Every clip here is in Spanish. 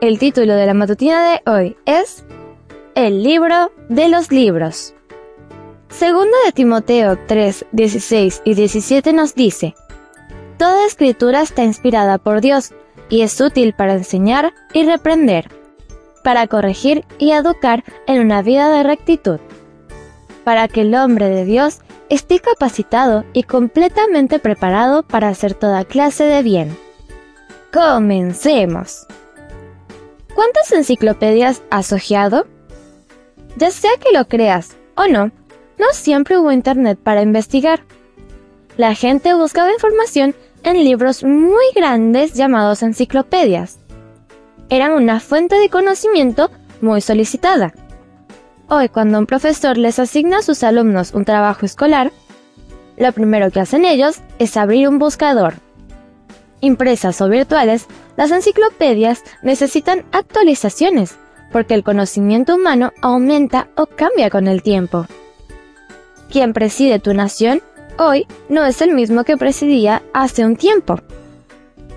El título de la matutina de hoy es El libro de los libros. Segundo de Timoteo 3, 16 y 17 nos dice, Toda escritura está inspirada por Dios y es útil para enseñar y reprender, para corregir y educar en una vida de rectitud, para que el hombre de Dios esté capacitado y completamente preparado para hacer toda clase de bien. Comencemos. ¿Cuántas enciclopedias has hojeado? Ya sea que lo creas o no, no siempre hubo internet para investigar. La gente buscaba información en libros muy grandes llamados enciclopedias. Eran una fuente de conocimiento muy solicitada. Hoy, cuando un profesor les asigna a sus alumnos un trabajo escolar, lo primero que hacen ellos es abrir un buscador. Impresas o virtuales, las enciclopedias necesitan actualizaciones, porque el conocimiento humano aumenta o cambia con el tiempo. Quien preside tu nación hoy no es el mismo que presidía hace un tiempo.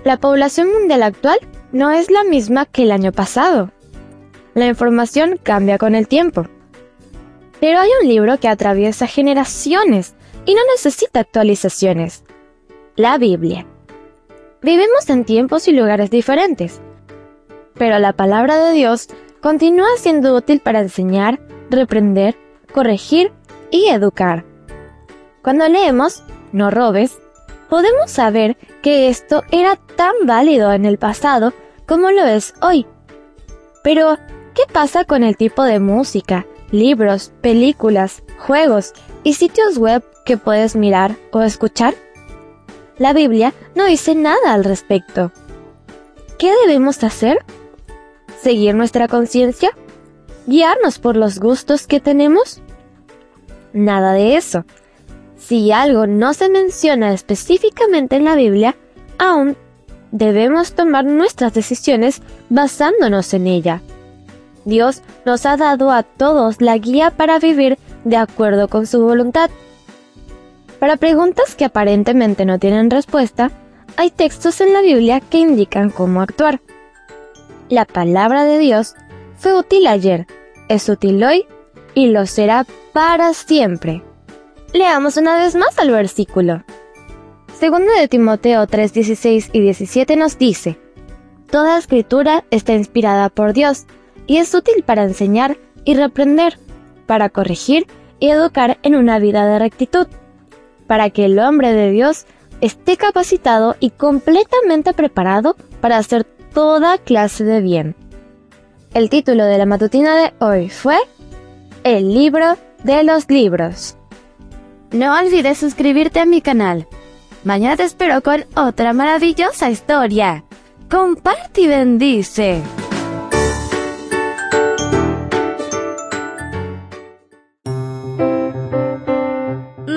La población mundial actual no es la misma que el año pasado. La información cambia con el tiempo. Pero hay un libro que atraviesa generaciones y no necesita actualizaciones. La Biblia. Vivimos en tiempos y lugares diferentes, pero la palabra de Dios continúa siendo útil para enseñar, reprender, corregir y educar. Cuando leemos, no robes, podemos saber que esto era tan válido en el pasado como lo es hoy. Pero, ¿qué pasa con el tipo de música, libros, películas, juegos y sitios web que puedes mirar o escuchar? La Biblia no dice nada al respecto. ¿Qué debemos hacer? ¿Seguir nuestra conciencia? ¿Guiarnos por los gustos que tenemos? Nada de eso. Si algo no se menciona específicamente en la Biblia, aún debemos tomar nuestras decisiones basándonos en ella. Dios nos ha dado a todos la guía para vivir de acuerdo con su voluntad. Para preguntas que aparentemente no tienen respuesta, hay textos en la Biblia que indican cómo actuar. La palabra de Dios fue útil ayer, es útil hoy y lo será para siempre. Leamos una vez más al versículo. Segundo de Timoteo 3, 16 y 17 nos dice, Toda escritura está inspirada por Dios y es útil para enseñar y reprender, para corregir y educar en una vida de rectitud, para que el hombre de Dios esté capacitado y completamente preparado para hacer toda clase de bien. El título de la matutina de hoy fue El libro de los libros. No olvides suscribirte a mi canal. Mañana te espero con otra maravillosa historia. Comparte y bendice.